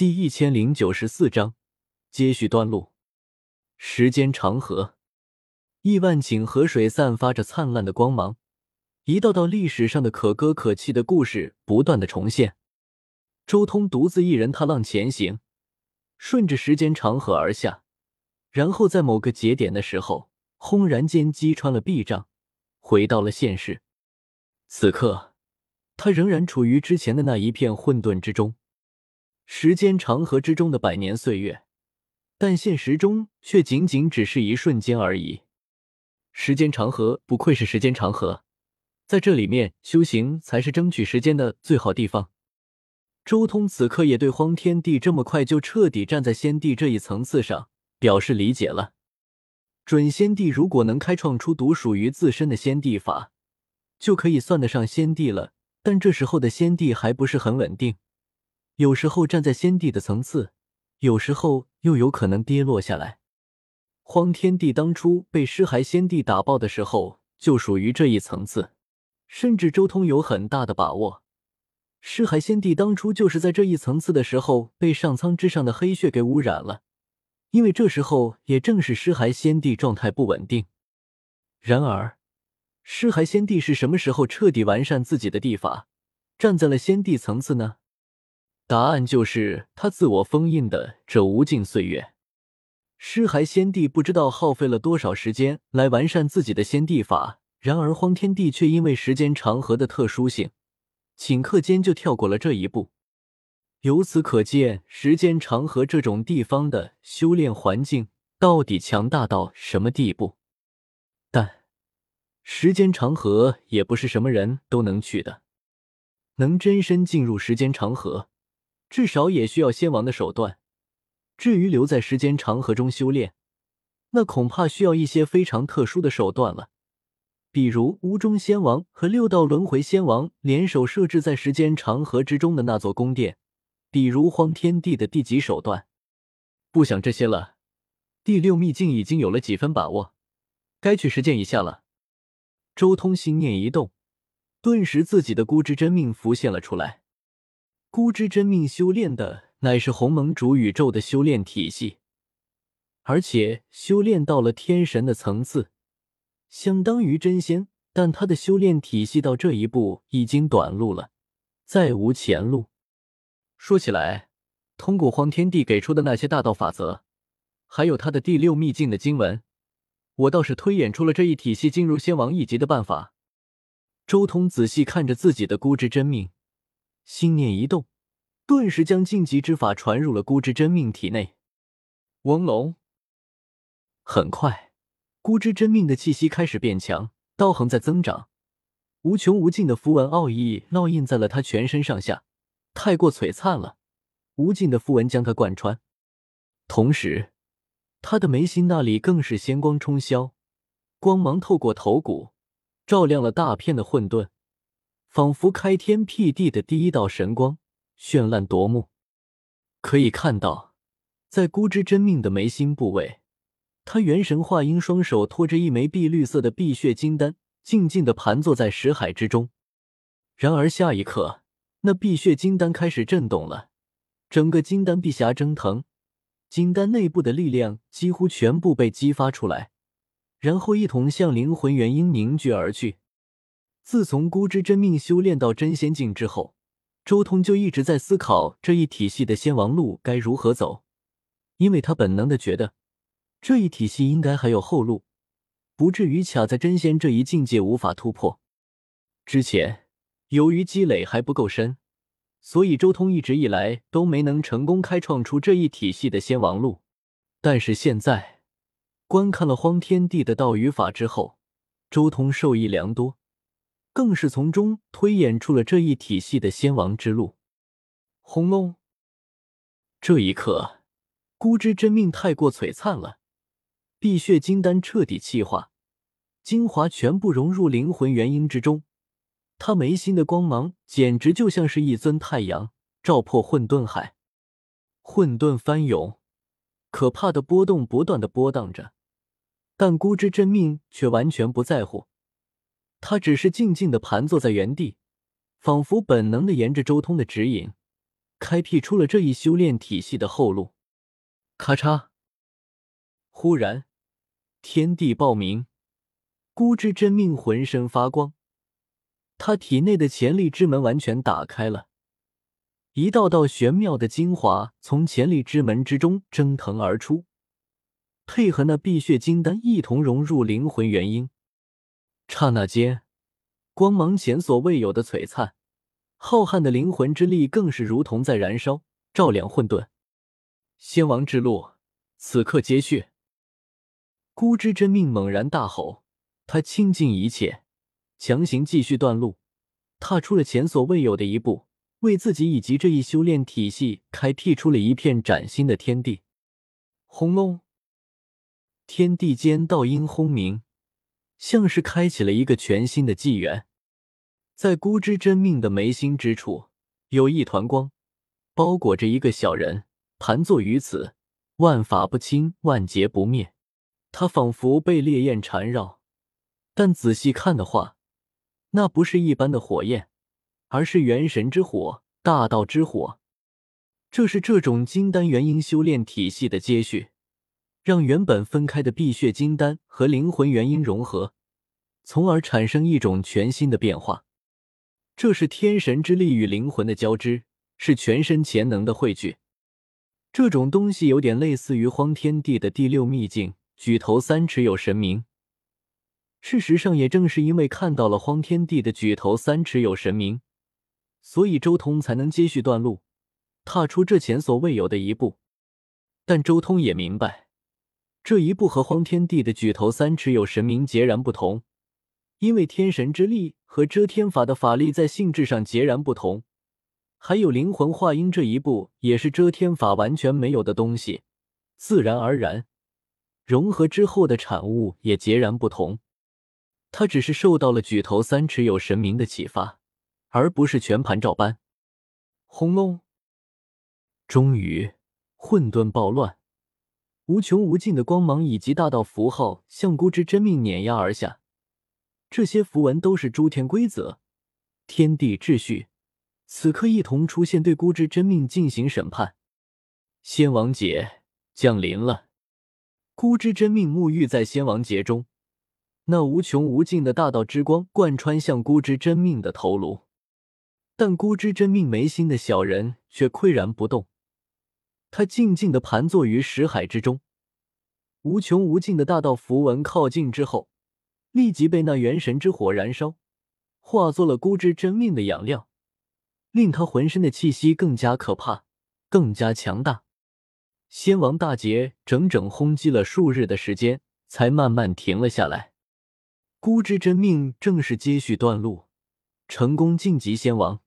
第一千零九十四章，接续端路。时间长河，亿万顷河水散发着灿烂的光芒，一道道历史上的可歌可泣的故事不断的重现。周通独自一人踏浪前行，顺着时间长河而下，然后在某个节点的时候，轰然间击穿了壁障，回到了现实。此刻，他仍然处于之前的那一片混沌之中。时间长河之中的百年岁月，但现实中却仅仅只是一瞬间而已。时间长河不愧是时间长河，在这里面修行才是争取时间的最好地方。周通此刻也对荒天帝这么快就彻底站在先帝这一层次上表示理解了。准先帝如果能开创出独属于自身的先帝法，就可以算得上先帝了。但这时候的先帝还不是很稳定。有时候站在先帝的层次，有时候又有可能跌落下来。荒天帝当初被尸骸先帝打爆的时候，就属于这一层次，甚至周通有很大的把握，尸骸先帝当初就是在这一层次的时候被上苍之上的黑血给污染了，因为这时候也正是尸骸先帝状态不稳定。然而，尸骸先帝是什么时候彻底完善自己的地法，站在了先帝层次呢？答案就是他自我封印的这无尽岁月。尸骸先帝不知道耗费了多少时间来完善自己的先帝法，然而荒天帝却因为时间长河的特殊性，顷刻间就跳过了这一步。由此可见，时间长河这种地方的修炼环境到底强大到什么地步。但时间长河也不是什么人都能去的，能真身进入时间长河。至少也需要仙王的手段。至于留在时间长河中修炼，那恐怕需要一些非常特殊的手段了，比如无中仙王和六道轮回仙王联手设置在时间长河之中的那座宫殿，比如荒天地的地级手段。不想这些了，第六秘境已经有了几分把握，该去实践一下了。周通心念一动，顿时自己的孤之真命浮现了出来。孤之真命修炼的乃是鸿蒙主宇宙的修炼体系，而且修炼到了天神的层次，相当于真仙。但他的修炼体系到这一步已经短路了，再无前路。说起来，通过荒天帝给出的那些大道法则，还有他的第六秘境的经文，我倒是推演出了这一体系进入仙王一级的办法。周通仔细看着自己的孤之真命。心念一动，顿时将晋级之法传入了孤之真命体内。嗡隆！很快，孤之真命的气息开始变强，道行在增长，无穷无尽的符文奥义烙印在了他全身上下，太过璀璨了，无尽的符文将他贯穿。同时，他的眉心那里更是仙光冲霄，光芒透过头骨，照亮了大片的混沌。仿佛开天辟地的第一道神光，绚烂夺目。可以看到，在孤之真命的眉心部位，他元神化婴双手托着一枚碧绿色的碧血金丹，静静的盘坐在石海之中。然而下一刻，那碧血金丹开始震动了，整个金丹碧霞蒸腾，金丹内部的力量几乎全部被激发出来，然后一同向灵魂元婴凝聚而去。自从孤之真命修炼到真仙境之后，周通就一直在思考这一体系的仙王路该如何走，因为他本能的觉得这一体系应该还有后路，不至于卡在真仙这一境界无法突破。之前由于积累还不够深，所以周通一直以来都没能成功开创出这一体系的仙王路。但是现在观看了荒天地的道与法之后，周通受益良多。更是从中推演出了这一体系的先王之路。轰隆！这一刻，孤之真命太过璀璨了，碧血金丹彻底气化，精华全部融入灵魂元婴之中。他眉心的光芒简直就像是一尊太阳，照破混沌海。混沌翻涌，可怕的波动不断的波荡着，但孤之真命却完全不在乎。他只是静静的盘坐在原地，仿佛本能的沿着周通的指引，开辟出了这一修炼体系的后路。咔嚓！忽然，天地爆鸣，孤之真命浑身发光，他体内的潜力之门完全打开了，一道道玄妙的精华从潜力之门之中蒸腾而出，配合那碧血金丹一同融入灵魂元婴。刹那间，光芒前所未有的璀璨，浩瀚的灵魂之力更是如同在燃烧，照亮混沌。仙王之路，此刻接续。孤之真命猛然大吼，他倾尽一切，强行继续断路，踏出了前所未有的一步，为自己以及这一修炼体系开辟出了一片崭新的天地。轰隆！天地间道音轰鸣，像是开启了一个全新的纪元。在孤之真命的眉心之处，有一团光，包裹着一个小人。盘坐于此，万法不侵，万劫不灭。他仿佛被烈焰缠绕，但仔细看的话，那不是一般的火焰，而是元神之火，大道之火。这是这种金丹元婴修炼体系的接续，让原本分开的碧血金丹和灵魂元婴融合，从而产生一种全新的变化。这是天神之力与灵魂的交织，是全身潜能的汇聚。这种东西有点类似于荒天地的第六秘境——举头三尺有神明。事实上，也正是因为看到了荒天地的举头三尺有神明，所以周通才能接续断路，踏出这前所未有的一步。但周通也明白，这一步和荒天地的举头三尺有神明截然不同，因为天神之力和遮天法的法力在性质上截然不同。还有灵魂化音这一步，也是遮天法完全没有的东西，自然而然融合之后的产物也截然不同。他只是受到了举头三尺有神明的启发，而不是全盘照搬。轰隆！终于，混沌暴乱，无穷无尽的光芒以及大道符号向孤之真命碾压而下。这些符文都是诸天规则、天地秩序。此刻一同出现，对孤之真命进行审判。仙王劫降临了，孤之真命沐浴在仙王劫中，那无穷无尽的大道之光贯穿向孤之真命的头颅。但孤之真命眉心的小人却岿然不动，他静静的盘坐于识海之中。无穷无尽的大道符文靠近之后，立即被那元神之火燃烧，化作了孤之真命的养料。令他浑身的气息更加可怕，更加强大。仙王大劫整整轰击了数日的时间，才慢慢停了下来。孤之真命正式接续断路，成功晋级仙王。